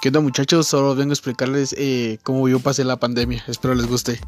¿Qué onda muchachos? Solo vengo a explicarles eh, cómo yo pasé la pandemia. Espero les guste.